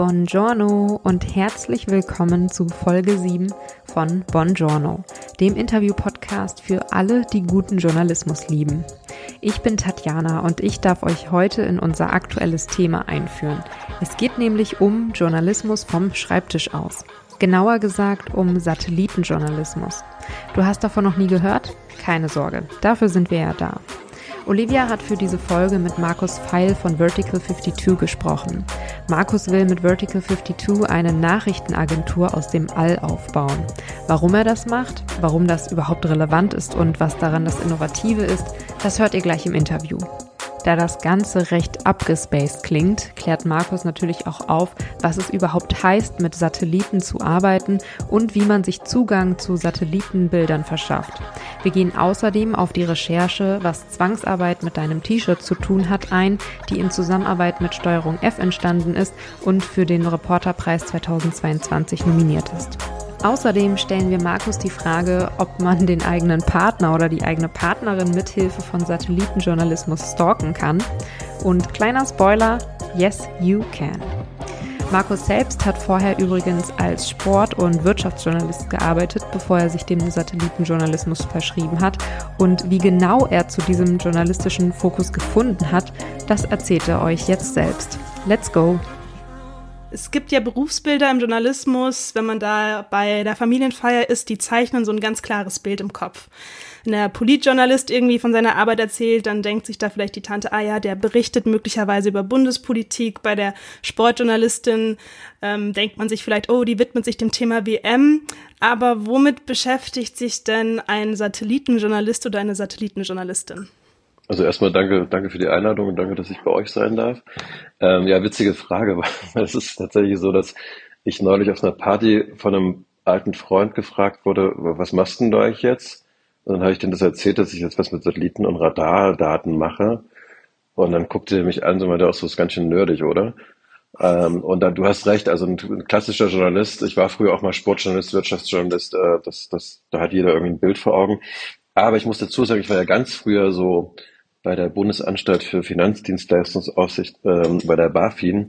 Buongiorno und herzlich willkommen zu Folge 7 von Buongiorno, dem Interview-Podcast für alle, die guten Journalismus lieben. Ich bin Tatjana und ich darf euch heute in unser aktuelles Thema einführen. Es geht nämlich um Journalismus vom Schreibtisch aus. Genauer gesagt um Satellitenjournalismus. Du hast davon noch nie gehört? Keine Sorge, dafür sind wir ja da. Olivia hat für diese Folge mit Markus Feil von Vertical 52 gesprochen. Markus will mit Vertical 52 eine Nachrichtenagentur aus dem All aufbauen. Warum er das macht, warum das überhaupt relevant ist und was daran das Innovative ist, das hört ihr gleich im Interview. Da das Ganze recht abgespaced klingt, klärt Markus natürlich auch auf, was es überhaupt heißt, mit Satelliten zu arbeiten und wie man sich Zugang zu Satellitenbildern verschafft. Wir gehen außerdem auf die Recherche, was Zwangsarbeit mit deinem T-Shirt zu tun hat, ein, die in Zusammenarbeit mit Steuerung F entstanden ist und für den Reporterpreis 2022 nominiert ist. Außerdem stellen wir Markus die Frage, ob man den eigenen Partner oder die eigene Partnerin mithilfe von Satellitenjournalismus stalken kann. Und kleiner Spoiler, yes, you can. Markus selbst hat vorher übrigens als Sport- und Wirtschaftsjournalist gearbeitet, bevor er sich dem Satellitenjournalismus verschrieben hat. Und wie genau er zu diesem journalistischen Fokus gefunden hat, das erzählt er euch jetzt selbst. Let's go! Es gibt ja Berufsbilder im Journalismus, wenn man da bei der Familienfeier ist, die zeichnen so ein ganz klares Bild im Kopf. Wenn der Politjournalist irgendwie von seiner Arbeit erzählt, dann denkt sich da vielleicht die Tante, ah ja, der berichtet möglicherweise über Bundespolitik. Bei der Sportjournalistin ähm, denkt man sich vielleicht, oh, die widmet sich dem Thema WM. Aber womit beschäftigt sich denn ein Satellitenjournalist oder eine Satellitenjournalistin? Also erstmal danke, danke für die Einladung und danke, dass ich bei euch sein darf. Ähm, ja, witzige Frage, weil es ist tatsächlich so, dass ich neulich auf einer Party von einem alten Freund gefragt wurde, was machst denn du eigentlich jetzt? Und dann habe ich denen das erzählt, dass ich jetzt was mit Satelliten und Radardaten mache. Und dann guckte er mich an, so meinte auch so, ist ganz schön nerdig, oder? Ähm, und dann, du hast recht, also ein, ein, klassischer Journalist, ich war früher auch mal Sportjournalist, Wirtschaftsjournalist, äh, das, das, da hat jeder irgendwie ein Bild vor Augen. Aber ich muss dazu sagen, ich war ja ganz früher so bei der Bundesanstalt für Finanzdienstleistungsaufsicht, ähm, bei der BaFin.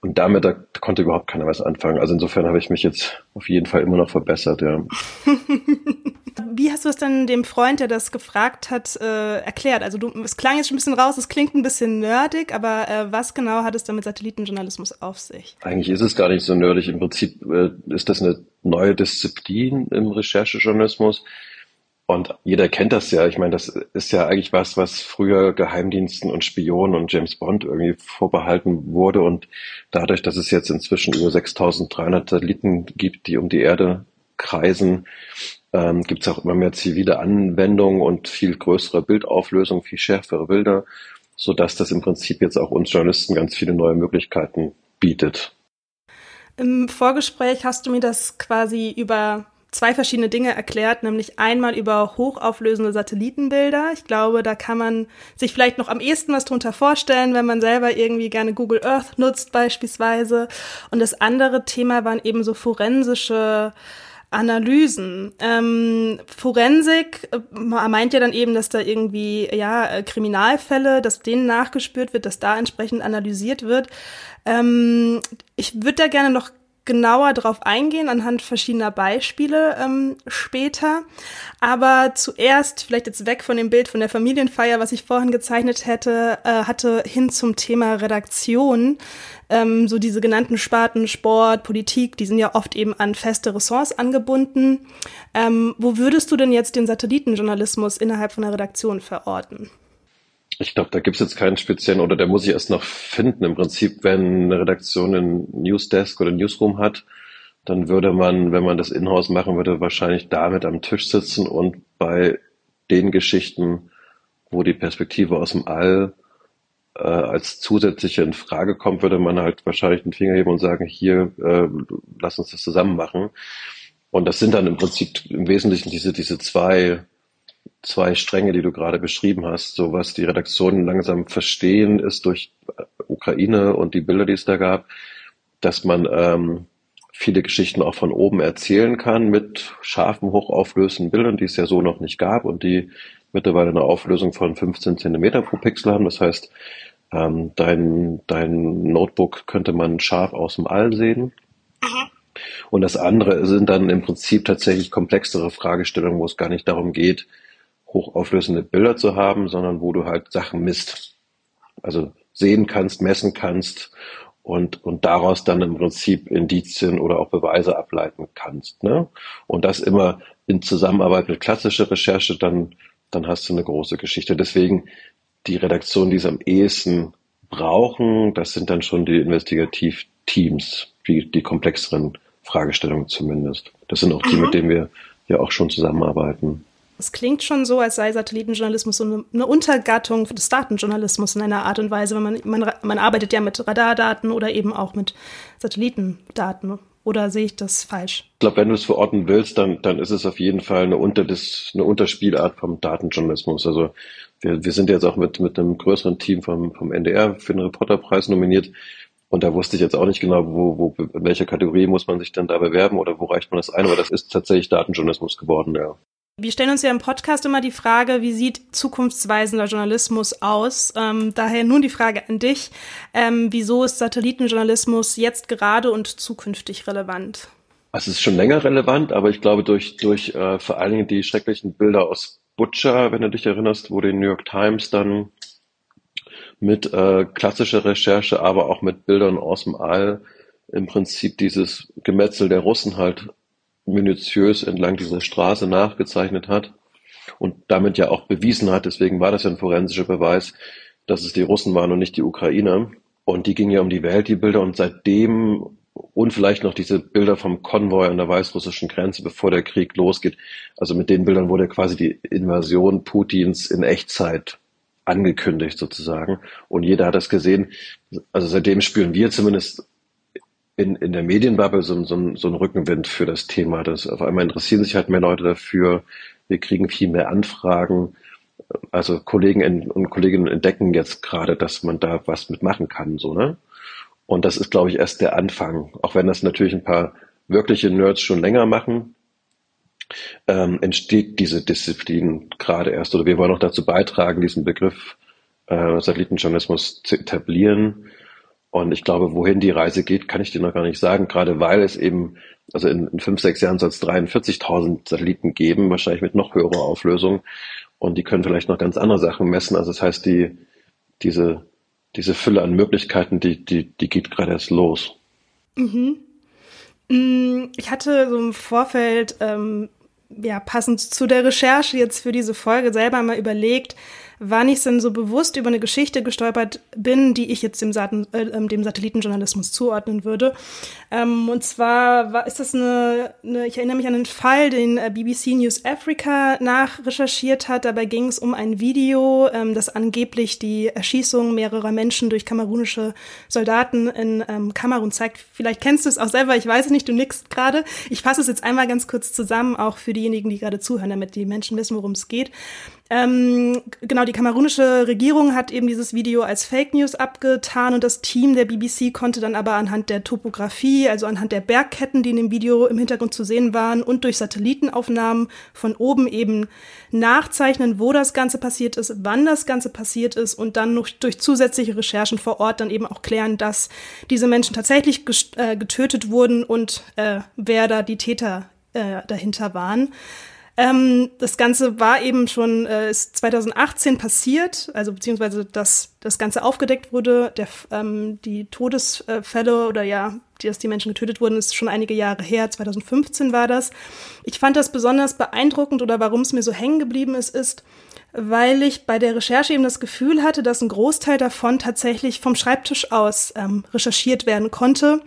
Und damit da konnte überhaupt keiner was anfangen. Also insofern habe ich mich jetzt auf jeden Fall immer noch verbessert, ja. Wie hast du es dann dem Freund, der das gefragt hat, äh, erklärt? Also du, es klang jetzt schon ein bisschen raus, es klingt ein bisschen nerdig, aber äh, was genau hat es dann mit Satellitenjournalismus auf sich? Eigentlich ist es gar nicht so nerdig. Im Prinzip äh, ist das eine neue Disziplin im Recherchejournalismus und jeder kennt das ja. Ich meine, das ist ja eigentlich was, was früher Geheimdiensten und Spionen und James Bond irgendwie vorbehalten wurde. Und dadurch, dass es jetzt inzwischen über 6300 Satelliten gibt, die um die Erde kreisen, ähm, gibt es auch immer mehr zivile Anwendungen und viel größere Bildauflösung, viel schärfere Bilder, so dass das im Prinzip jetzt auch uns Journalisten ganz viele neue Möglichkeiten bietet. Im Vorgespräch hast du mir das quasi über zwei verschiedene Dinge erklärt, nämlich einmal über hochauflösende Satellitenbilder. Ich glaube, da kann man sich vielleicht noch am ehesten was drunter vorstellen, wenn man selber irgendwie gerne Google Earth nutzt beispielsweise. Und das andere Thema waren eben so forensische Analysen. Ähm, Forensik äh, meint ja dann eben, dass da irgendwie ja äh, Kriminalfälle, dass denen nachgespürt wird, dass da entsprechend analysiert wird. Ähm, ich würde da gerne noch genauer drauf eingehen anhand verschiedener Beispiele ähm, später. Aber zuerst, vielleicht jetzt weg von dem Bild von der Familienfeier, was ich vorhin gezeichnet hätte, äh, hatte, hin zum Thema Redaktion. Ähm, so diese genannten Sparten Sport, Politik, die sind ja oft eben an feste Ressorts angebunden. Ähm, wo würdest du denn jetzt den Satellitenjournalismus innerhalb von der Redaktion verorten? Ich glaube, da gibt's jetzt keinen speziellen, oder der muss ich erst noch finden. Im Prinzip, wenn eine Redaktion einen Newsdesk oder Newsroom hat, dann würde man, wenn man das Inhouse machen würde, wahrscheinlich damit am Tisch sitzen und bei den Geschichten, wo die Perspektive aus dem All äh, als zusätzliche in Frage kommt, würde man halt wahrscheinlich den Finger heben und sagen, hier, äh, lass uns das zusammen machen. Und das sind dann im Prinzip im Wesentlichen diese, diese zwei zwei Stränge, die du gerade beschrieben hast. So was die Redaktionen langsam verstehen, ist durch Ukraine und die Bilder, die es da gab, dass man ähm, viele Geschichten auch von oben erzählen kann mit scharfen, hochauflösenden Bildern, die es ja so noch nicht gab und die mittlerweile eine Auflösung von 15 Zentimeter pro Pixel haben. Das heißt, ähm, dein, dein Notebook könnte man scharf aus dem All sehen. Mhm. Und das andere sind dann im Prinzip tatsächlich komplexere Fragestellungen, wo es gar nicht darum geht, hochauflösende Bilder zu haben, sondern wo du halt Sachen misst. Also sehen kannst, messen kannst und, und daraus dann im Prinzip Indizien oder auch Beweise ableiten kannst. Ne? Und das immer in Zusammenarbeit mit klassischer Recherche, dann, dann hast du eine große Geschichte. Deswegen die Redaktion, die es am ehesten brauchen, das sind dann schon die Investigativteams, die, die komplexeren Fragestellungen zumindest. Das sind auch die, mit denen wir ja auch schon zusammenarbeiten. Es klingt schon so, als sei Satellitenjournalismus so eine, Untergattung des Datenjournalismus in einer Art und Weise. weil man, man, man arbeitet ja mit Radardaten oder eben auch mit Satellitendaten. Oder sehe ich das falsch? Ich glaube, wenn du es verorten willst, dann, dann ist es auf jeden Fall eine, Unter eine Unterspielart vom Datenjournalismus. Also wir, wir sind jetzt auch mit, mit einem größeren Team vom, vom NDR für den Reporterpreis nominiert. Und da wusste ich jetzt auch nicht genau, wo, wo, in welcher Kategorie muss man sich denn da bewerben oder wo reicht man das ein, aber das ist tatsächlich Datenjournalismus geworden, ja. Wir stellen uns ja im Podcast immer die Frage, wie sieht zukunftsweisender Journalismus aus? Ähm, daher nun die Frage an dich. Ähm, wieso ist Satellitenjournalismus jetzt gerade und zukünftig relevant? Es ist schon länger relevant, aber ich glaube durch, durch äh, vor allen Dingen die schrecklichen Bilder aus Butcher, wenn du dich erinnerst, wo die New York Times dann mit äh, klassischer Recherche, aber auch mit Bildern aus dem All im Prinzip dieses Gemetzel der Russen halt minutiös entlang dieser Straße nachgezeichnet hat und damit ja auch bewiesen hat, deswegen war das ja ein forensischer Beweis, dass es die Russen waren und nicht die Ukrainer. Und die gingen ja um die Welt, die Bilder, und seitdem und vielleicht noch diese Bilder vom Konvoi an der weißrussischen Grenze, bevor der Krieg losgeht. Also mit den Bildern wurde quasi die Invasion Putins in Echtzeit angekündigt sozusagen. Und jeder hat das gesehen. Also seitdem spüren wir zumindest in, in der Medienbubble so, so, so einen Rückenwind für das Thema. Das auf einmal interessieren sich halt mehr Leute dafür. Wir kriegen viel mehr Anfragen. Also Kollegen und Kolleginnen entdecken jetzt gerade, dass man da was mitmachen kann, so, ne? Und das ist, glaube ich, erst der Anfang. Auch wenn das natürlich ein paar wirkliche Nerds schon länger machen, ähm, entsteht diese Disziplin gerade erst. Oder wir wollen auch dazu beitragen, diesen Begriff äh, Satellitenjournalismus zu etablieren. Und ich glaube, wohin die Reise geht, kann ich dir noch gar nicht sagen, gerade weil es eben, also in, in fünf, sechs Jahren soll es 43.000 Satelliten geben, wahrscheinlich mit noch höherer Auflösung. Und die können vielleicht noch ganz andere Sachen messen. Also das heißt, die, diese diese Fülle an Möglichkeiten, die, die, die geht gerade erst los. Mhm. Mm, ich hatte so im Vorfeld, ähm, ja, passend zu der Recherche jetzt für diese Folge selber mal überlegt, wann ich denn so bewusst über eine Geschichte gestolpert bin, die ich jetzt dem, Saten, äh, ähm, dem Satellitenjournalismus zuordnen würde. Ähm, und zwar war, ist das eine, eine, ich erinnere mich an einen Fall, den äh, BBC News Africa nachrecherchiert hat. Dabei ging es um ein Video, ähm, das angeblich die Erschießung mehrerer Menschen durch kamerunische Soldaten in ähm, Kamerun zeigt. Vielleicht kennst du es auch selber, ich weiß es nicht, du nickst gerade. Ich fasse es jetzt einmal ganz kurz zusammen, auch für diejenigen, die gerade zuhören, damit die Menschen wissen, worum es geht. Ähm, genau, die kamerunische Regierung hat eben dieses Video als Fake News abgetan und das Team der BBC konnte dann aber anhand der Topografie, also anhand der Bergketten, die in dem Video im Hintergrund zu sehen waren und durch Satellitenaufnahmen von oben eben nachzeichnen, wo das Ganze passiert ist, wann das Ganze passiert ist und dann noch durch zusätzliche Recherchen vor Ort dann eben auch klären, dass diese Menschen tatsächlich äh, getötet wurden und äh, wer da die Täter äh, dahinter waren. Ähm, das Ganze war eben schon äh, ist 2018 passiert, also beziehungsweise dass das Ganze aufgedeckt wurde. Der, ähm, die Todesfälle oder ja, dass die Menschen getötet wurden, ist schon einige Jahre her. 2015 war das. Ich fand das besonders beeindruckend oder warum es mir so hängen geblieben ist, ist, weil ich bei der Recherche eben das Gefühl hatte, dass ein Großteil davon tatsächlich vom Schreibtisch aus ähm, recherchiert werden konnte.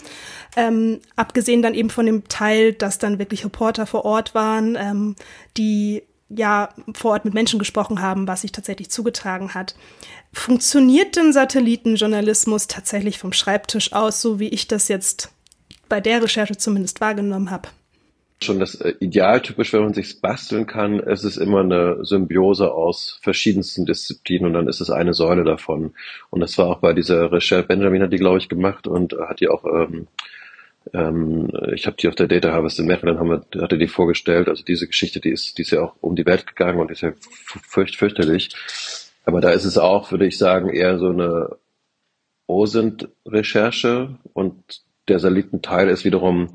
Ähm, abgesehen dann eben von dem Teil, dass dann wirklich Reporter vor Ort waren, ähm, die ja vor Ort mit Menschen gesprochen haben, was sich tatsächlich zugetragen hat. Funktioniert denn Satellitenjournalismus tatsächlich vom Schreibtisch aus, so wie ich das jetzt bei der Recherche zumindest wahrgenommen habe? schon das äh, Idealtypisch, wenn man sich's basteln kann. Es ist immer eine Symbiose aus verschiedensten Disziplinen und dann ist es eine Säule davon. Und das war auch bei dieser Recherche, Benjamin hat die, glaube ich, gemacht und hat die auch, ähm, ähm, ich habe die auf der Data Harvest in Maryland, haben wir, hatte die vorgestellt. Also diese Geschichte, die ist, die ist ja auch um die Welt gegangen und ist ja fürcht, fürchterlich. Aber da ist es auch, würde ich sagen, eher so eine OSINT-Recherche und der Satellitenteil ist wiederum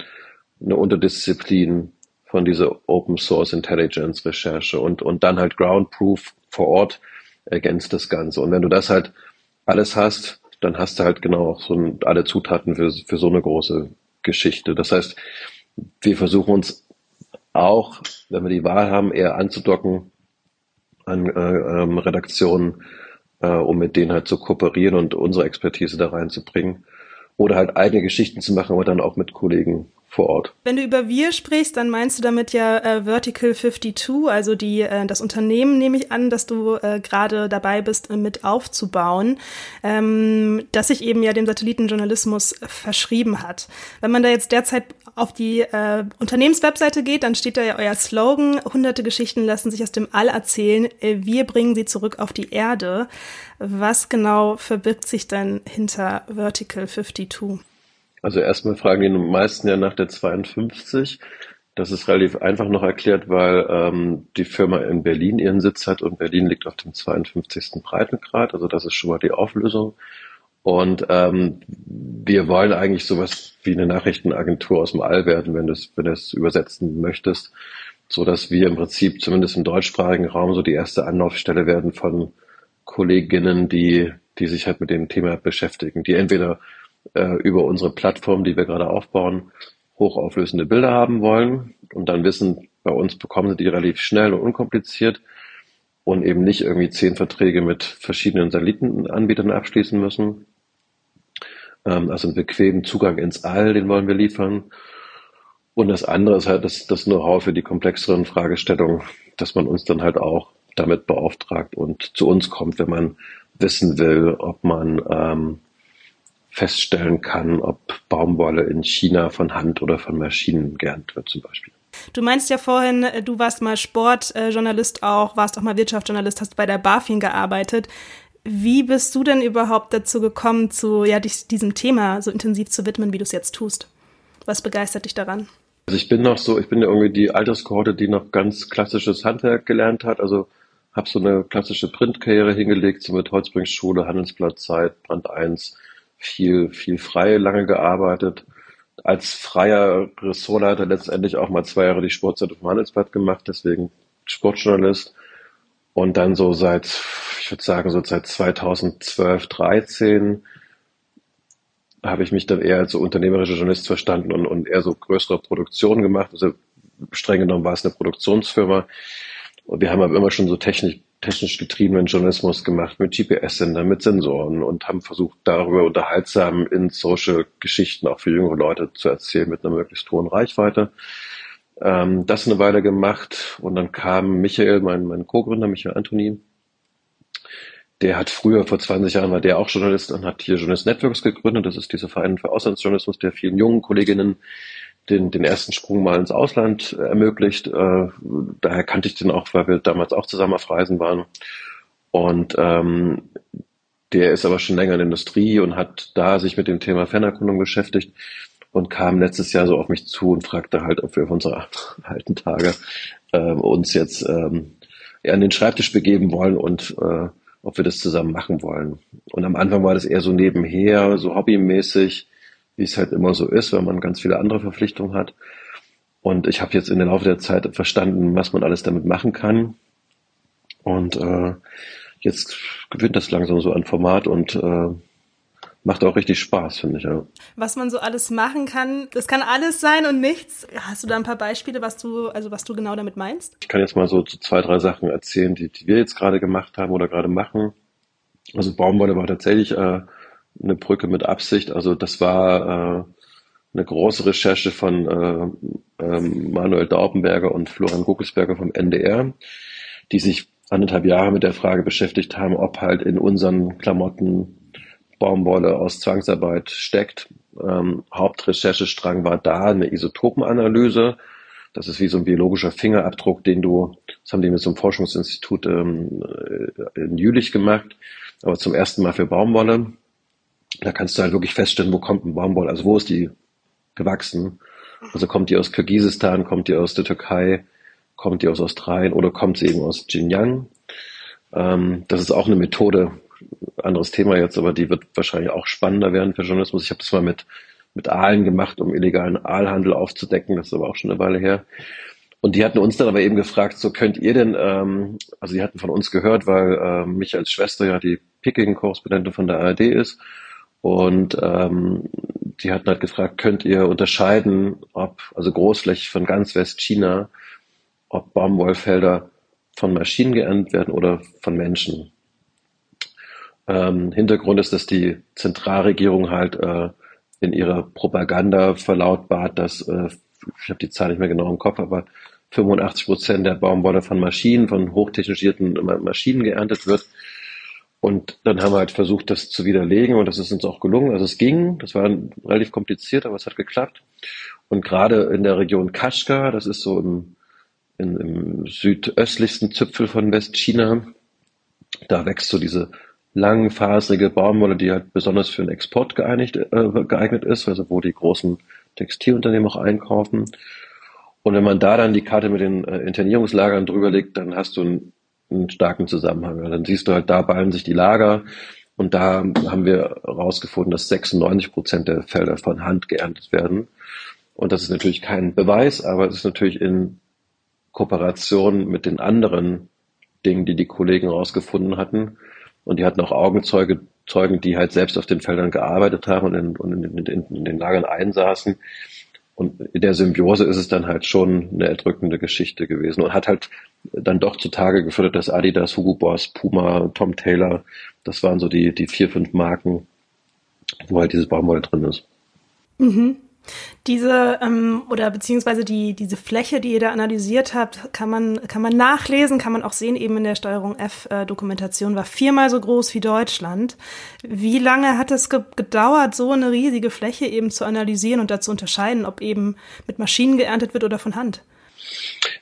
eine Unterdisziplin von dieser Open Source Intelligence Recherche und, und dann halt Ground Proof vor Ort ergänzt das Ganze. Und wenn du das halt alles hast, dann hast du halt genau auch so alle Zutaten für, für so eine große Geschichte. Das heißt, wir versuchen uns auch, wenn wir die Wahl haben, eher anzudocken an äh, ähm, Redaktionen, äh, um mit denen halt zu kooperieren und unsere Expertise da reinzubringen. Oder halt eigene Geschichten zu machen, aber dann auch mit Kollegen vor Ort. Wenn du über wir sprichst, dann meinst du damit ja äh, Vertical 52, also die, äh, das Unternehmen nehme ich an, dass du äh, gerade dabei bist, äh, mit aufzubauen, ähm, das sich eben ja dem Satellitenjournalismus verschrieben hat. Wenn man da jetzt derzeit auf die äh, Unternehmenswebseite geht, dann steht da ja euer Slogan, hunderte Geschichten lassen sich aus dem All erzählen, äh, wir bringen sie zurück auf die Erde. Was genau verbirgt sich denn hinter Vertical 52? Also erstmal fragen die meisten ja nach der 52. Das ist relativ einfach noch erklärt, weil ähm, die Firma in Berlin ihren Sitz hat und Berlin liegt auf dem 52. Breitengrad. Also das ist schon mal die Auflösung. Und ähm, wir wollen eigentlich sowas wie eine Nachrichtenagentur aus dem All werden, wenn du es wenn du es übersetzen möchtest, so dass wir im Prinzip zumindest im deutschsprachigen Raum so die erste Anlaufstelle werden von Kolleginnen, die die sich halt mit dem Thema beschäftigen, die entweder äh, über unsere Plattform, die wir gerade aufbauen, hochauflösende Bilder haben wollen und dann wissen, bei uns bekommen sie die relativ schnell und unkompliziert und eben nicht irgendwie zehn Verträge mit verschiedenen Satellitenanbietern abschließen müssen, ähm, also einen bequemen Zugang ins All, den wollen wir liefern. Und das andere ist halt das, das Know-how für die komplexeren Fragestellungen, dass man uns dann halt auch damit beauftragt und zu uns kommt, wenn man wissen will, ob man ähm, feststellen kann, ob Baumwolle in China von Hand oder von Maschinen geerntet wird zum Beispiel. Du meinst ja vorhin, äh, du warst mal Sportjournalist auch, warst auch mal Wirtschaftsjournalist, hast bei der BaFin gearbeitet. Wie bist du denn überhaupt dazu gekommen, zu ja, dich diesem Thema so intensiv zu widmen, wie du es jetzt tust? Was begeistert dich daran? Also ich bin noch so, ich bin ja irgendwie die Alterskohorte, die noch ganz klassisches Handwerk gelernt hat. Also habe so eine klassische Printkarriere hingelegt, so mit Holzbringschule, Handelsblatt Zeit, Brand 1, viel, viel frei lange gearbeitet. Als freier Ressortleiter letztendlich auch mal zwei Jahre die Sportzeit vom Handelsblatt gemacht, deswegen Sportjournalist. Und dann so seit, ich würde sagen, so seit 2012, 13 habe ich mich dann eher als so unternehmerischer Journalist verstanden und, und eher so größere Produktionen gemacht. Also streng genommen war es eine Produktionsfirma. Und wir haben aber immer schon so technisch, technisch getriebenen Journalismus gemacht mit GPS-Sendern, mit Sensoren und haben versucht, darüber unterhaltsam in Social-Geschichten auch für jüngere Leute zu erzählen mit einer möglichst hohen Reichweite ähm, das eine Weile gemacht und dann kam Michael, mein, mein Co-Gründer, Michael Antoni, der hat früher, vor 20 Jahren war der auch Journalist und hat hier Journalist Networks gegründet. Das ist dieser Verein für Auslandsjournalismus, der vielen jungen Kolleginnen den, den ersten Sprung mal ins Ausland ermöglicht. Äh, daher kannte ich den auch, weil wir damals auch zusammen auf Reisen waren. Und ähm, der ist aber schon länger in der Industrie und hat da sich mit dem Thema Fernerkundung beschäftigt und kam letztes Jahr so auf mich zu und fragte halt, ob wir auf unsere alten Tage äh, uns jetzt ähm, an den Schreibtisch begeben wollen und äh, ob wir das zusammen machen wollen. Und am Anfang war das eher so nebenher, so hobbymäßig, wie es halt immer so ist, wenn man ganz viele andere Verpflichtungen hat. Und ich habe jetzt in der Laufe der Zeit verstanden, was man alles damit machen kann. Und äh, jetzt gewinnt das langsam so an Format und äh, macht auch richtig Spaß, finde ich, ja. Was man so alles machen kann, das kann alles sein und nichts. Hast du da ein paar Beispiele, was du, also was du genau damit meinst? Ich kann jetzt mal so zwei, drei Sachen erzählen, die, die wir jetzt gerade gemacht haben oder gerade machen. Also Baumwolle war tatsächlich äh, eine Brücke mit Absicht. Also das war äh, eine große Recherche von äh, äh, Manuel Daubenberger und Florian Guckelsberger vom NDR, die sich anderthalb Jahre mit der Frage beschäftigt haben, ob halt in unseren Klamotten Baumwolle aus Zwangsarbeit steckt. Ähm, Hauptrecherchestrang war da eine Isotopenanalyse. Das ist wie so ein biologischer Fingerabdruck, den du, das haben die mit so einem Forschungsinstitut ähm, äh, in Jülich gemacht, aber zum ersten Mal für Baumwolle. Da kannst du halt wirklich feststellen, wo kommt ein Baumwolle, also wo ist die gewachsen? Also kommt die aus Kirgisistan, kommt die aus der Türkei, kommt die aus Australien oder kommt sie eben aus Xinjiang? Ähm, das ist auch eine Methode, anderes Thema jetzt, aber die wird wahrscheinlich auch spannender werden für Journalismus. Ich habe das mal mit, mit Aalen gemacht, um illegalen Aalhandel aufzudecken. Das ist aber auch schon eine Weile her. Und die hatten uns dann aber eben gefragt, so könnt ihr denn, ähm, also die hatten von uns gehört, weil äh, mich als Schwester ja die Picking-Korrespondentin von der ARD ist. Und ähm, die hatten halt gefragt, könnt ihr unterscheiden, ob, also großflächig von ganz Westchina, ob Baumwollfelder von Maschinen geerntet werden oder von Menschen. Ähm, Hintergrund ist, dass die Zentralregierung halt äh, in ihrer Propaganda verlautbart, dass, äh, ich habe die Zahl nicht mehr genau im Kopf, aber 85 Prozent der Baumwolle von Maschinen, von hochtechnisierten Maschinen geerntet wird. Und dann haben wir halt versucht, das zu widerlegen und das ist uns auch gelungen. Also es ging, das war relativ kompliziert, aber es hat geklappt. Und gerade in der Region Kashgar, das ist so im, in, im südöstlichsten Zipfel von Westchina, da wächst so diese langfaserige Baumwolle, die halt besonders für den Export geeinigt, äh, geeignet ist, also wo die großen Textilunternehmen auch einkaufen. Und wenn man da dann die Karte mit den äh, Internierungslagern drüber legt, dann hast du einen, einen starken Zusammenhang. Dann siehst du halt, da ballen sich die Lager und da haben wir herausgefunden, dass 96 Prozent der Felder von Hand geerntet werden. Und das ist natürlich kein Beweis, aber es ist natürlich in Kooperation mit den anderen Dingen, die die Kollegen herausgefunden hatten, und die hatten auch Augenzeuge, Zeugen, die halt selbst auf den Feldern gearbeitet haben und in, und in, in, in den Lagern einsaßen. Und in der Symbiose ist es dann halt schon eine erdrückende Geschichte gewesen und hat halt dann doch zutage geführt, dass Adidas, Hugo Boss, Puma, Tom Taylor, das waren so die, die vier, fünf Marken, wo halt dieses Baumwolle drin ist. Mhm. Diese ähm, oder beziehungsweise die diese Fläche, die ihr da analysiert habt, kann man kann man nachlesen, kann man auch sehen eben in der Steuerung F äh, war viermal so groß wie Deutschland. Wie lange hat es ge gedauert, so eine riesige Fläche eben zu analysieren und dazu unterscheiden, ob eben mit Maschinen geerntet wird oder von Hand?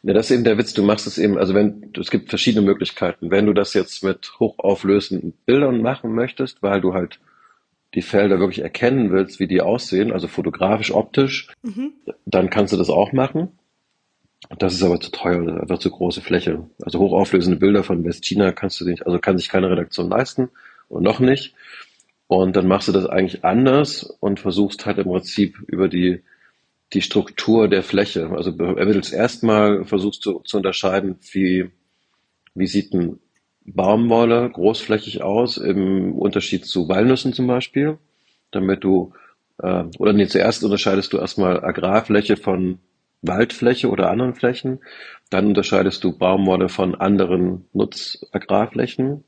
Ja, das ist eben der Witz. Du machst es eben, also wenn, es gibt verschiedene Möglichkeiten. Wenn du das jetzt mit hochauflösenden Bildern machen möchtest, weil du halt die Felder wirklich erkennen willst, wie die aussehen, also fotografisch, optisch, mhm. dann kannst du das auch machen. Das ist aber zu teuer, das ist einfach zu große Fläche. Also hochauflösende Bilder von Westchina kannst du nicht, also kann sich keine Redaktion leisten und noch nicht. Und dann machst du das eigentlich anders und versuchst halt im Prinzip über die, die Struktur der Fläche. Also ermittelst erstmal, versuchst du zu unterscheiden, wie, wie sieht ein Baumwolle großflächig aus, im Unterschied zu Walnüssen zum Beispiel, damit du, äh, oder nee, zuerst unterscheidest du erstmal Agrarfläche von Waldfläche oder anderen Flächen, dann unterscheidest du Baumwolle von anderen Nutzagrarflächen.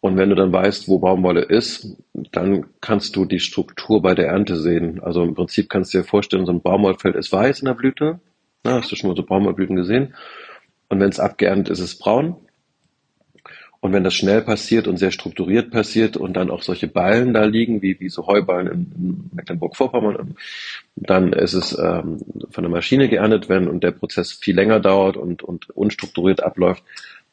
Und wenn du dann weißt, wo Baumwolle ist, dann kannst du die Struktur bei der Ernte sehen. Also im Prinzip kannst du dir vorstellen, so ein Baumwollfeld ist weiß in der Blüte. Na, hast du schon mal so Baumwollblüten gesehen? Und wenn es abgeerntet ist, ist es braun. Und wenn das schnell passiert und sehr strukturiert passiert und dann auch solche Ballen da liegen, wie, wie so Heuballen in, in Mecklenburg-Vorpommern, dann ist es ähm, von der Maschine geerntet, wenn und der Prozess viel länger dauert und, und unstrukturiert abläuft,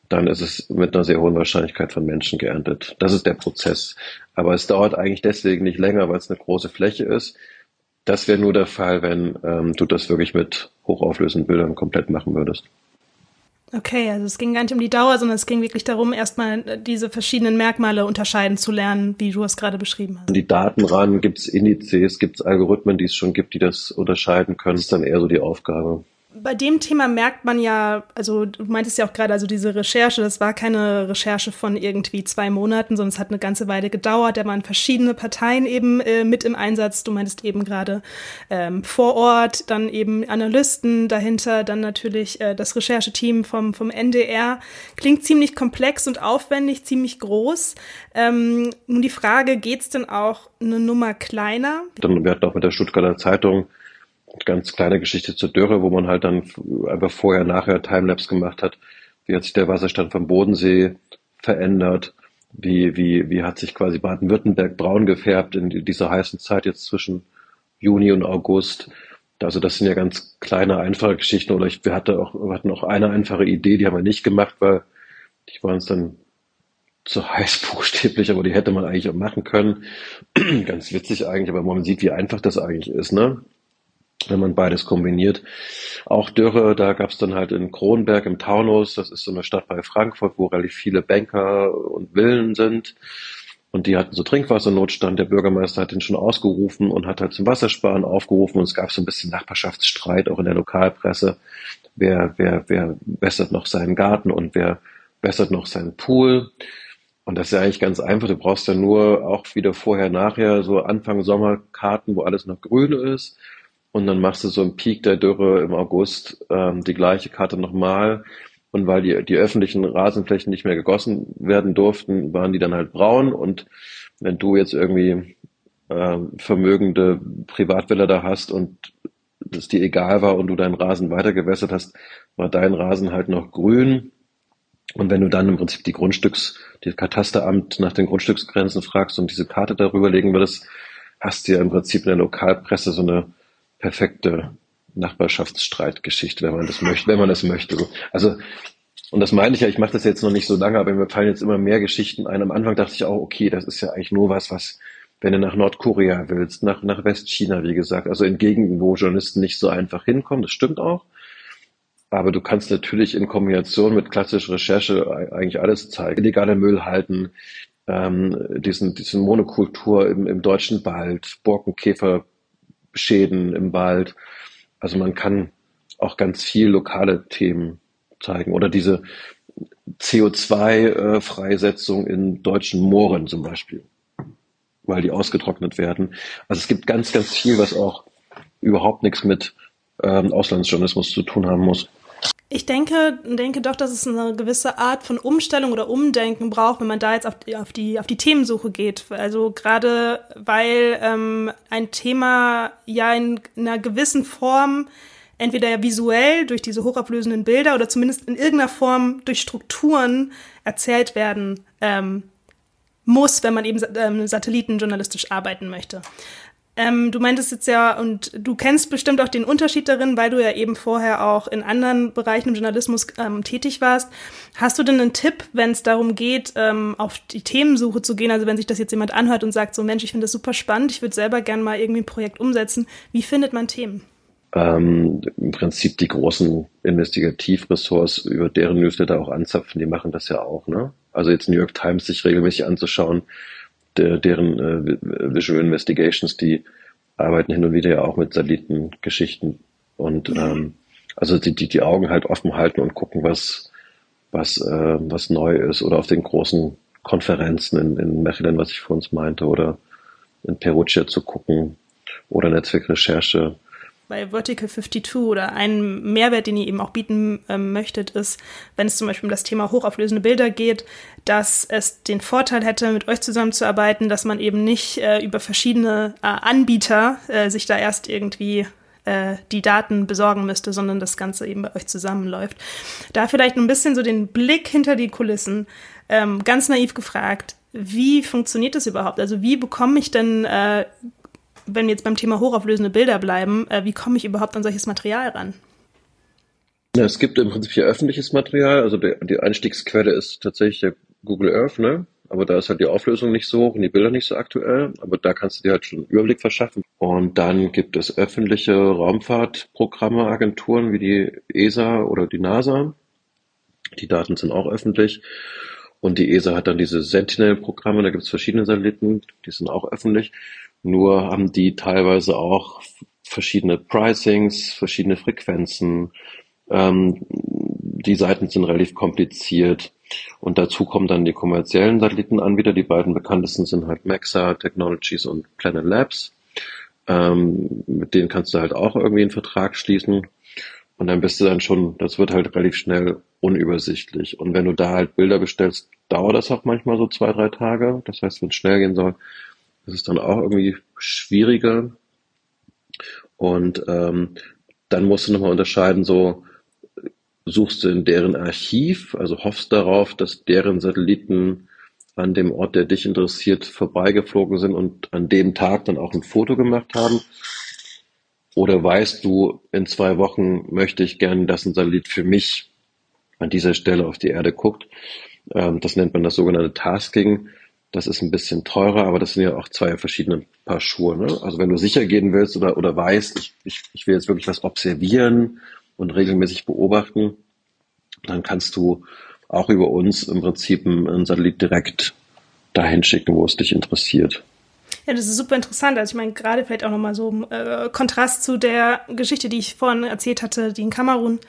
dann ist es mit einer sehr hohen Wahrscheinlichkeit von Menschen geerntet. Das ist der Prozess. Aber es dauert eigentlich deswegen nicht länger, weil es eine große Fläche ist. Das wäre nur der Fall, wenn ähm, du das wirklich mit hochauflösenden Bildern komplett machen würdest. Okay, also es ging gar nicht um die Dauer, sondern es ging wirklich darum, erstmal äh, diese verschiedenen Merkmale unterscheiden zu lernen, wie du es gerade beschrieben hast. Die Daten ran, gibt es Indizes, gibt es Algorithmen, die es schon gibt, die das unterscheiden können. Das ist dann eher so die Aufgabe bei dem Thema merkt man ja, also du meintest ja auch gerade, also diese Recherche, das war keine Recherche von irgendwie zwei Monaten, sondern es hat eine ganze Weile gedauert. Da waren verschiedene Parteien eben äh, mit im Einsatz. Du meintest eben gerade ähm, vor Ort, dann eben Analysten dahinter, dann natürlich äh, das Rechercheteam vom, vom NDR. Klingt ziemlich komplex und aufwendig, ziemlich groß. Ähm, nun die Frage, geht's denn auch eine Nummer kleiner? Dann, wir hatten auch mit der Stuttgarter Zeitung ganz kleine Geschichte zur Dürre, wo man halt dann einfach vorher, nachher Timelapse gemacht hat. Wie hat sich der Wasserstand vom Bodensee verändert? Wie, wie, wie hat sich quasi Baden-Württemberg braun gefärbt in dieser heißen Zeit jetzt zwischen Juni und August? Also das sind ja ganz kleine, einfache Geschichten. Oder ich, wir, hatte auch, wir hatten auch eine einfache Idee, die haben wir nicht gemacht, weil die waren uns dann zu heiß buchstäblich, aber die hätte man eigentlich auch machen können. ganz witzig eigentlich, aber man sieht, wie einfach das eigentlich ist. Ne? Wenn man beides kombiniert. Auch Dürre, da gab es dann halt in Kronberg im Taunus, das ist so eine Stadt bei Frankfurt, wo relativ viele Banker und Villen sind. Und die hatten so Trinkwassernotstand. Der Bürgermeister hat den schon ausgerufen und hat halt zum Wassersparen aufgerufen. Und es gab so ein bisschen Nachbarschaftsstreit auch in der Lokalpresse. Wer, wer, wer bessert noch seinen Garten und wer bessert noch seinen Pool? Und das ist ja eigentlich ganz einfach. Du brauchst ja nur auch wieder vorher, nachher so Anfang Sommerkarten, wo alles noch grün ist. Und dann machst du so im Peak der Dürre im August ähm, die gleiche Karte nochmal und weil die, die öffentlichen Rasenflächen nicht mehr gegossen werden durften, waren die dann halt braun. Und wenn du jetzt irgendwie äh, vermögende Privatvilla da hast und das dir egal war und du deinen Rasen weitergewässert hast, war dein Rasen halt noch grün. Und wenn du dann im Prinzip die Grundstücks, die Katasteramt nach den Grundstücksgrenzen fragst und diese Karte darüber legen würdest, hast du ja im Prinzip in der Lokalpresse so eine perfekte Nachbarschaftsstreitgeschichte, wenn man das möchte, wenn man das möchte. Also und das meine ich ja, ich mache das jetzt noch nicht so lange, aber mir fallen jetzt immer mehr Geschichten ein. Am Anfang dachte ich auch, okay, das ist ja eigentlich nur was, was, wenn du nach Nordkorea willst, nach, nach Westchina, wie gesagt, also in Gegenden, wo Journalisten nicht so einfach hinkommen, das stimmt auch. Aber du kannst natürlich in Kombination mit klassischer Recherche eigentlich alles zeigen. Illegale Müll halten, ähm, diesen, diesen Monokultur im, im deutschen Wald, Borkenkäferschäden im Wald, also man kann auch ganz viel lokale Themen zeigen oder diese CO2-Freisetzung in deutschen Mooren zum Beispiel, weil die ausgetrocknet werden. Also es gibt ganz, ganz viel, was auch überhaupt nichts mit ähm, Auslandsjournalismus zu tun haben muss. Ich denke, denke doch, dass es eine gewisse Art von Umstellung oder Umdenken braucht, wenn man da jetzt auf die, auf die, auf die Themensuche geht. Also gerade weil ähm, ein Thema ja in einer gewissen Form entweder visuell durch diese hochauflösenden Bilder oder zumindest in irgendeiner Form durch Strukturen erzählt werden ähm, muss, wenn man eben ähm, satellitenjournalistisch arbeiten möchte. Ähm, du meintest jetzt ja, und du kennst bestimmt auch den Unterschied darin, weil du ja eben vorher auch in anderen Bereichen im Journalismus ähm, tätig warst. Hast du denn einen Tipp, wenn es darum geht, ähm, auf die Themensuche zu gehen? Also wenn sich das jetzt jemand anhört und sagt, so Mensch, ich finde das super spannend, ich würde selber gerne mal irgendwie ein Projekt umsetzen. Wie findet man Themen? Ähm, Im Prinzip die großen Investigativressorts, über deren Newsletter auch anzapfen, die machen das ja auch. Ne? Also jetzt New York Times sich regelmäßig anzuschauen, der, deren äh, Visual Investigations, die arbeiten hin und wieder ja auch mit Satellitengeschichten und ähm, also die, die die Augen halt offen halten und gucken, was was äh, was neu ist oder auf den großen Konferenzen in, in Mechelen, was ich vor uns meinte, oder in Perugia zu gucken oder Netzwerkrecherche bei Vertical 52 oder ein Mehrwert, den ihr eben auch bieten ähm, möchtet, ist, wenn es zum Beispiel um das Thema hochauflösende Bilder geht, dass es den Vorteil hätte, mit euch zusammenzuarbeiten, dass man eben nicht äh, über verschiedene äh, Anbieter äh, sich da erst irgendwie äh, die Daten besorgen müsste, sondern das Ganze eben bei euch zusammenläuft. Da vielleicht ein bisschen so den Blick hinter die Kulissen, ähm, ganz naiv gefragt, wie funktioniert das überhaupt? Also wie bekomme ich denn äh, wenn wir jetzt beim Thema hochauflösende Bilder bleiben, äh, wie komme ich überhaupt an solches Material ran? Ja, es gibt im Prinzip hier öffentliches Material. Also der, die Einstiegsquelle ist tatsächlich der Google Earth, ne? Aber da ist halt die Auflösung nicht so hoch und die Bilder nicht so aktuell. Aber da kannst du dir halt schon einen Überblick verschaffen. Und dann gibt es öffentliche Raumfahrtprogramme, Agenturen wie die ESA oder die NASA. Die Daten sind auch öffentlich. Und die ESA hat dann diese Sentinel-Programme, da gibt es verschiedene Satelliten, die sind auch öffentlich. Nur haben die teilweise auch verschiedene Pricings, verschiedene Frequenzen. Ähm, die Seiten sind relativ kompliziert. Und dazu kommen dann die kommerziellen Satellitenanbieter. Die beiden bekanntesten sind halt Maxa Technologies und Planet Labs. Ähm, mit denen kannst du halt auch irgendwie einen Vertrag schließen. Und dann bist du dann schon, das wird halt relativ schnell unübersichtlich. Und wenn du da halt Bilder bestellst, dauert das auch manchmal so zwei, drei Tage. Das heißt, wenn es schnell gehen soll, das ist dann auch irgendwie schwieriger. Und ähm, dann musst du nochmal unterscheiden, so suchst du in deren Archiv, also hoffst darauf, dass deren Satelliten an dem Ort, der dich interessiert, vorbeigeflogen sind und an dem Tag dann auch ein Foto gemacht haben. Oder weißt du, in zwei Wochen möchte ich gerne, dass ein Satellit für mich an dieser Stelle auf die Erde guckt. Ähm, das nennt man das sogenannte Tasking. Das ist ein bisschen teurer, aber das sind ja auch zwei verschiedene Paar Schuhe. Ne? Also wenn du sicher gehen willst oder, oder weißt, ich, ich, ich will jetzt wirklich was observieren und regelmäßig beobachten, dann kannst du auch über uns im Prinzip einen Satellit direkt dahin schicken, wo es dich interessiert. Ja, das ist super interessant. Also ich meine, gerade vielleicht auch nochmal so äh, Kontrast zu der Geschichte, die ich vorhin erzählt hatte, die in Kamerun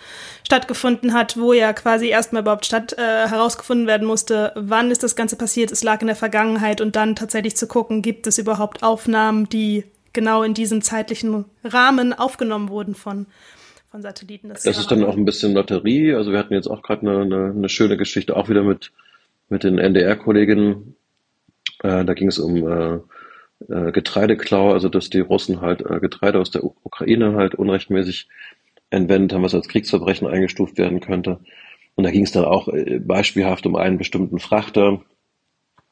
stattgefunden hat, wo ja quasi erstmal überhaupt statt äh, herausgefunden werden musste, wann ist das Ganze passiert, es lag in der Vergangenheit und dann tatsächlich zu gucken, gibt es überhaupt Aufnahmen, die genau in diesem zeitlichen Rahmen aufgenommen wurden von von Satelliten. Das, das ist dann auch ein bisschen Lotterie. Also wir hatten jetzt auch gerade eine, eine, eine schöne Geschichte, auch wieder mit, mit den NDR-Kolleginnen. Äh, da ging es um äh, äh, Getreideklau, also dass die Russen halt äh, Getreide aus der Ukraine halt unrechtmäßig entwendet haben, was als Kriegsverbrechen eingestuft werden könnte. Und da ging es dann auch äh, beispielhaft um einen bestimmten Frachter.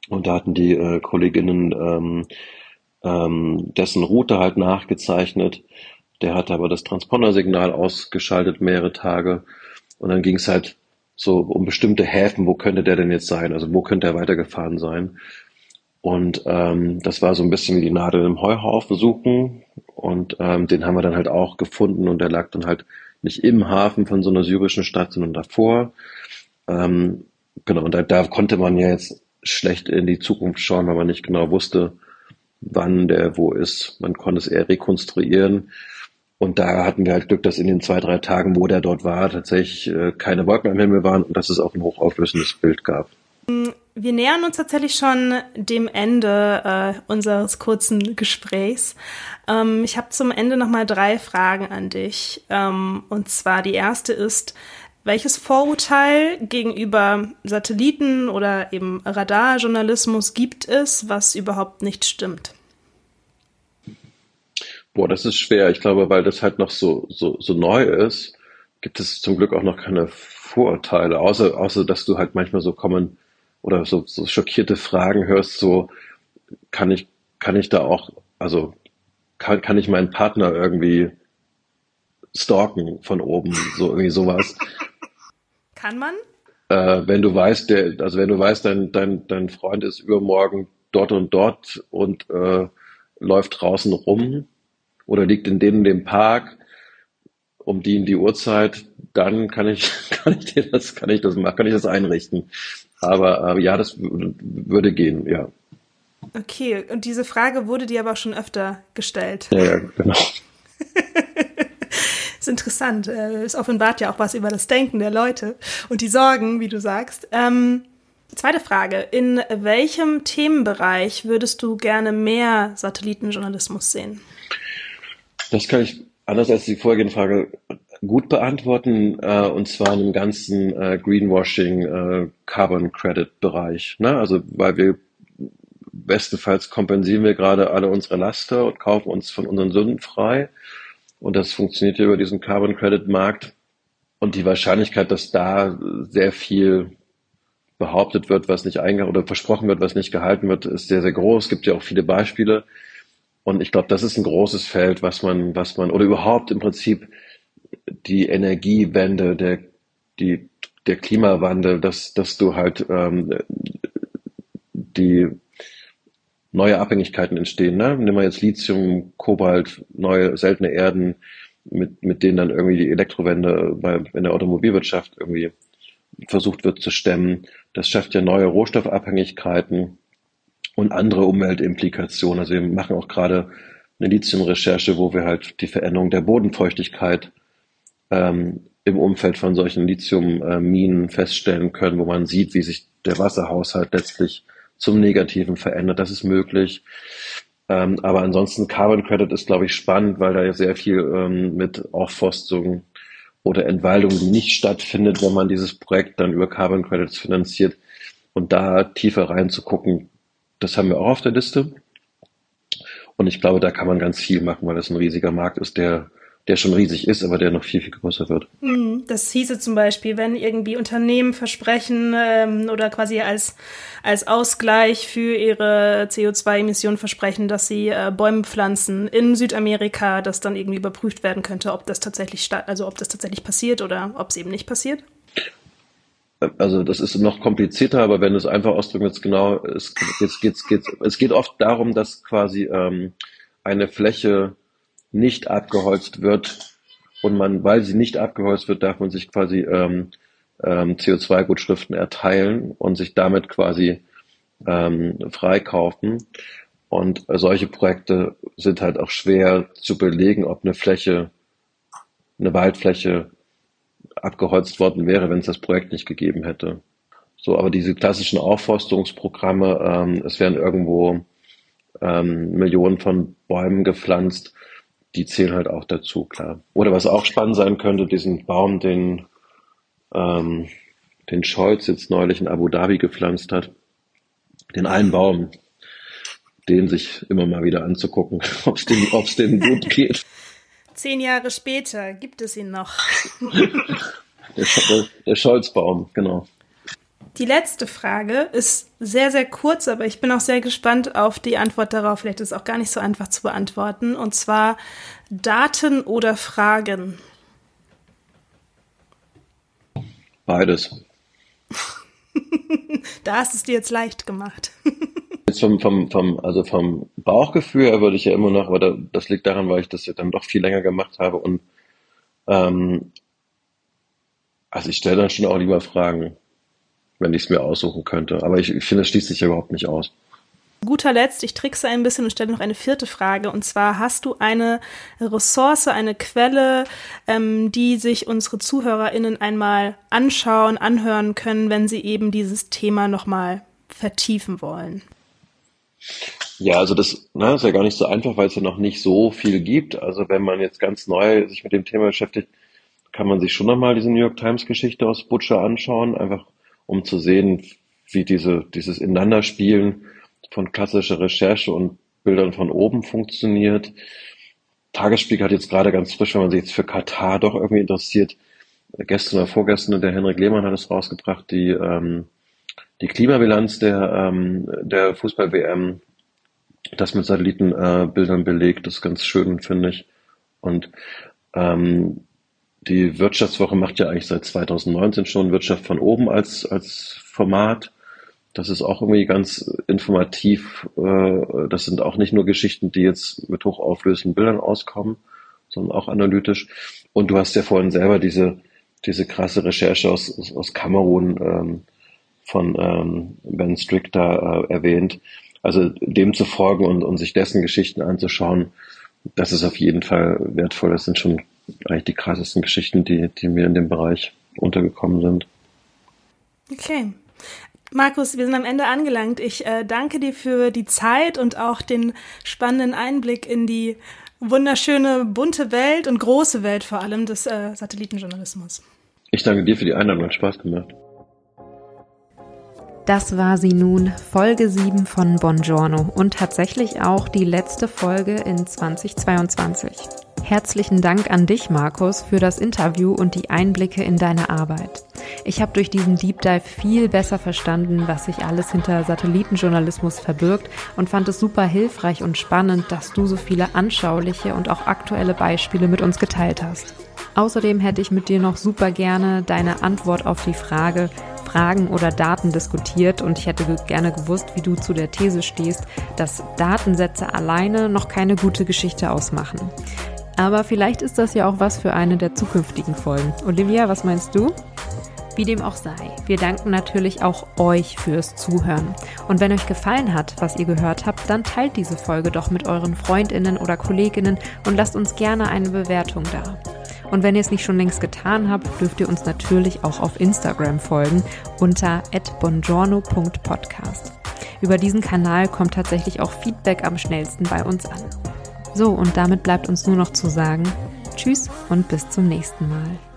Und da hatten die äh, Kolleginnen ähm, ähm, dessen Route halt nachgezeichnet. Der hatte aber das Transpondersignal ausgeschaltet mehrere Tage. Und dann ging es halt so um bestimmte Häfen, wo könnte der denn jetzt sein? Also wo könnte er weitergefahren sein? Und ähm, das war so ein bisschen wie die Nadel im Heuhaufen suchen. Und ähm, den haben wir dann halt auch gefunden und der lag dann halt nicht im Hafen von so einer syrischen Stadt, sondern davor. Ähm, genau, und da, da konnte man ja jetzt schlecht in die Zukunft schauen, weil man nicht genau wusste, wann der wo ist. Man konnte es eher rekonstruieren. Und da hatten wir halt Glück, dass in den zwei, drei Tagen, wo der dort war, tatsächlich äh, keine Wolken am Himmel waren und dass es auch ein hochauflösendes Bild gab. Wir nähern uns tatsächlich schon dem Ende äh, unseres kurzen Gesprächs. Ähm, ich habe zum Ende noch mal drei Fragen an dich. Ähm, und zwar die erste ist, welches Vorurteil gegenüber Satelliten oder eben Radarjournalismus gibt es, was überhaupt nicht stimmt? Boah, das ist schwer. Ich glaube, weil das halt noch so, so, so neu ist, gibt es zum Glück auch noch keine Vorurteile, außer, außer dass du halt manchmal so kommen oder so, so schockierte Fragen hörst, so kann ich, kann ich da auch, also kann, kann ich meinen Partner irgendwie stalken von oben, so irgendwie sowas. Kann man? Äh, wenn du weißt, der, also wenn du weißt, dein, dein, dein Freund ist übermorgen dort und dort und äh, läuft draußen rum oder liegt in dem, dem Park um die in die Uhrzeit, dann kann ich, kann ich dir das, kann ich das machen, kann ich das einrichten. Aber äh, ja, das würde gehen, ja. Okay, und diese Frage wurde dir aber auch schon öfter gestellt. Ja, ja genau. ist interessant. Äh, es offenbart ja auch was über das Denken der Leute und die Sorgen, wie du sagst. Ähm, zweite Frage. In welchem Themenbereich würdest du gerne mehr Satellitenjournalismus sehen? Das kann ich anders als die vorhergehende Frage gut beantworten, äh, und zwar in dem ganzen äh, Greenwashing, äh, Carbon Credit Bereich. Ne? Also weil wir bestenfalls kompensieren wir gerade alle unsere Laster und kaufen uns von unseren Sünden frei. Und das funktioniert ja über diesen Carbon Credit Markt. Und die Wahrscheinlichkeit, dass da sehr viel behauptet wird, was nicht eingehalten oder versprochen wird, was nicht gehalten wird, ist sehr, sehr groß. Es gibt ja auch viele Beispiele. Und ich glaube, das ist ein großes Feld, was man, was man, oder überhaupt im Prinzip die Energiewende, der, die, der Klimawandel, dass, dass du halt ähm, die neue Abhängigkeiten entstehen. Ne? Nimm mal jetzt Lithium, Kobalt, neue seltene Erden, mit, mit denen dann irgendwie die Elektrowende bei, in der Automobilwirtschaft irgendwie versucht wird zu stemmen. Das schafft ja neue Rohstoffabhängigkeiten und andere Umweltimplikationen. Also wir machen auch gerade eine Lithium-Recherche, wo wir halt die Veränderung der Bodenfeuchtigkeit ähm, im Umfeld von solchen Lithium-Minen feststellen können, wo man sieht, wie sich der Wasserhaushalt letztlich zum Negativen verändert. Das ist möglich. Ähm, aber ansonsten Carbon Credit ist, glaube ich, spannend, weil da ja sehr viel ähm, mit Aufforstung oder Entwaldung, nicht stattfindet, wenn man dieses Projekt dann über Carbon Credits finanziert. Und da tiefer reinzugucken, das haben wir auch auf der Liste. Und ich glaube, da kann man ganz viel machen, weil das ein riesiger Markt ist, der, der schon riesig ist, aber der noch viel, viel größer wird. Hm, das hieße zum Beispiel, wenn irgendwie Unternehmen versprechen ähm, oder quasi als, als Ausgleich für ihre CO2-Emissionen versprechen, dass sie äh, Bäume pflanzen in Südamerika, dass dann irgendwie überprüft werden könnte, ob das tatsächlich also ob das tatsächlich passiert oder ob es eben nicht passiert. also das ist noch komplizierter, aber wenn du es einfach ausdrücken willst, genau, es, es, geht, es, geht, es geht oft darum, dass quasi ähm, eine Fläche nicht abgeholzt wird und man, weil sie nicht abgeholzt wird, darf man sich quasi ähm, ähm, CO2-Gutschriften erteilen und sich damit quasi ähm, freikaufen. Und solche Projekte sind halt auch schwer zu belegen, ob eine Fläche, eine Waldfläche abgeholzt worden wäre, wenn es das Projekt nicht gegeben hätte. So, aber diese klassischen Aufforstungsprogramme, ähm, es werden irgendwo ähm, Millionen von Bäumen gepflanzt, die zählen halt auch dazu, klar. Oder was auch spannend sein könnte, diesen Baum, den, ähm, den Scholz jetzt neulich in Abu Dhabi gepflanzt hat, den einen Baum, den sich immer mal wieder anzugucken, ob es dem, ob's dem gut geht. Zehn Jahre später gibt es ihn noch. der, der, der Scholzbaum, genau. Die letzte Frage ist sehr, sehr kurz, aber ich bin auch sehr gespannt auf die Antwort darauf. Vielleicht ist es auch gar nicht so einfach zu beantworten. Und zwar Daten oder Fragen? Beides. da hast es dir jetzt leicht gemacht. jetzt vom, vom, vom, also vom Bauchgefühl her würde ich ja immer noch, aber das liegt daran, weil ich das ja dann doch viel länger gemacht habe und ähm, also ich stelle dann schon auch lieber Fragen wenn ich es mir aussuchen könnte. Aber ich, ich finde, es schließt sich ja überhaupt nicht aus. Guter Letzt, ich trickse ein bisschen und stelle noch eine vierte Frage. Und zwar, hast du eine Ressource, eine Quelle, ähm, die sich unsere ZuhörerInnen einmal anschauen, anhören können, wenn sie eben dieses Thema nochmal vertiefen wollen? Ja, also das ne, ist ja gar nicht so einfach, weil es ja noch nicht so viel gibt. Also wenn man jetzt ganz neu sich mit dem Thema beschäftigt, kann man sich schon nochmal diese New York Times Geschichte aus Butcher anschauen, einfach um zu sehen, wie diese, dieses Ineinanderspielen von klassischer Recherche und Bildern von oben funktioniert. Tagesspiegel hat jetzt gerade ganz frisch, wenn man sich jetzt für Katar doch irgendwie interessiert, gestern oder vorgestern, der Henrik Lehmann hat es rausgebracht, die, ähm, die Klimabilanz der, ähm, der Fußball-WM, das mit Satellitenbildern äh, belegt, das ist ganz schön, finde ich. Und ähm, die Wirtschaftswoche macht ja eigentlich seit 2019 schon Wirtschaft von oben als, als Format. Das ist auch irgendwie ganz informativ. Äh, das sind auch nicht nur Geschichten, die jetzt mit hochauflösenden Bildern auskommen, sondern auch analytisch. Und du hast ja vorhin selber diese, diese krasse Recherche aus, aus, Kamerun ähm, von ähm, Ben Strick da äh, erwähnt. Also dem zu folgen und, und sich dessen Geschichten anzuschauen, das ist auf jeden Fall wertvoll. Das sind schon eigentlich die krassesten Geschichten, die, die mir in dem Bereich untergekommen sind. Okay. Markus, wir sind am Ende angelangt. Ich äh, danke dir für die Zeit und auch den spannenden Einblick in die wunderschöne, bunte Welt und große Welt vor allem des äh, Satellitenjournalismus. Ich danke dir für die Einladung, hat Spaß gemacht. Das war sie nun, Folge 7 von Buongiorno und tatsächlich auch die letzte Folge in 2022. Herzlichen Dank an dich, Markus, für das Interview und die Einblicke in deine Arbeit. Ich habe durch diesen Deep Dive viel besser verstanden, was sich alles hinter Satellitenjournalismus verbirgt und fand es super hilfreich und spannend, dass du so viele anschauliche und auch aktuelle Beispiele mit uns geteilt hast. Außerdem hätte ich mit dir noch super gerne deine Antwort auf die Frage, Fragen oder Daten diskutiert und ich hätte gerne gewusst, wie du zu der These stehst, dass Datensätze alleine noch keine gute Geschichte ausmachen. Aber vielleicht ist das ja auch was für eine der zukünftigen Folgen. Olivia, was meinst du? Wie dem auch sei, wir danken natürlich auch euch fürs Zuhören. Und wenn euch gefallen hat, was ihr gehört habt, dann teilt diese Folge doch mit euren Freundinnen oder Kolleginnen und lasst uns gerne eine Bewertung da. Und wenn ihr es nicht schon längst getan habt, dürft ihr uns natürlich auch auf Instagram folgen unter bongiorno.podcast. Über diesen Kanal kommt tatsächlich auch Feedback am schnellsten bei uns an. So, und damit bleibt uns nur noch zu sagen, tschüss und bis zum nächsten Mal.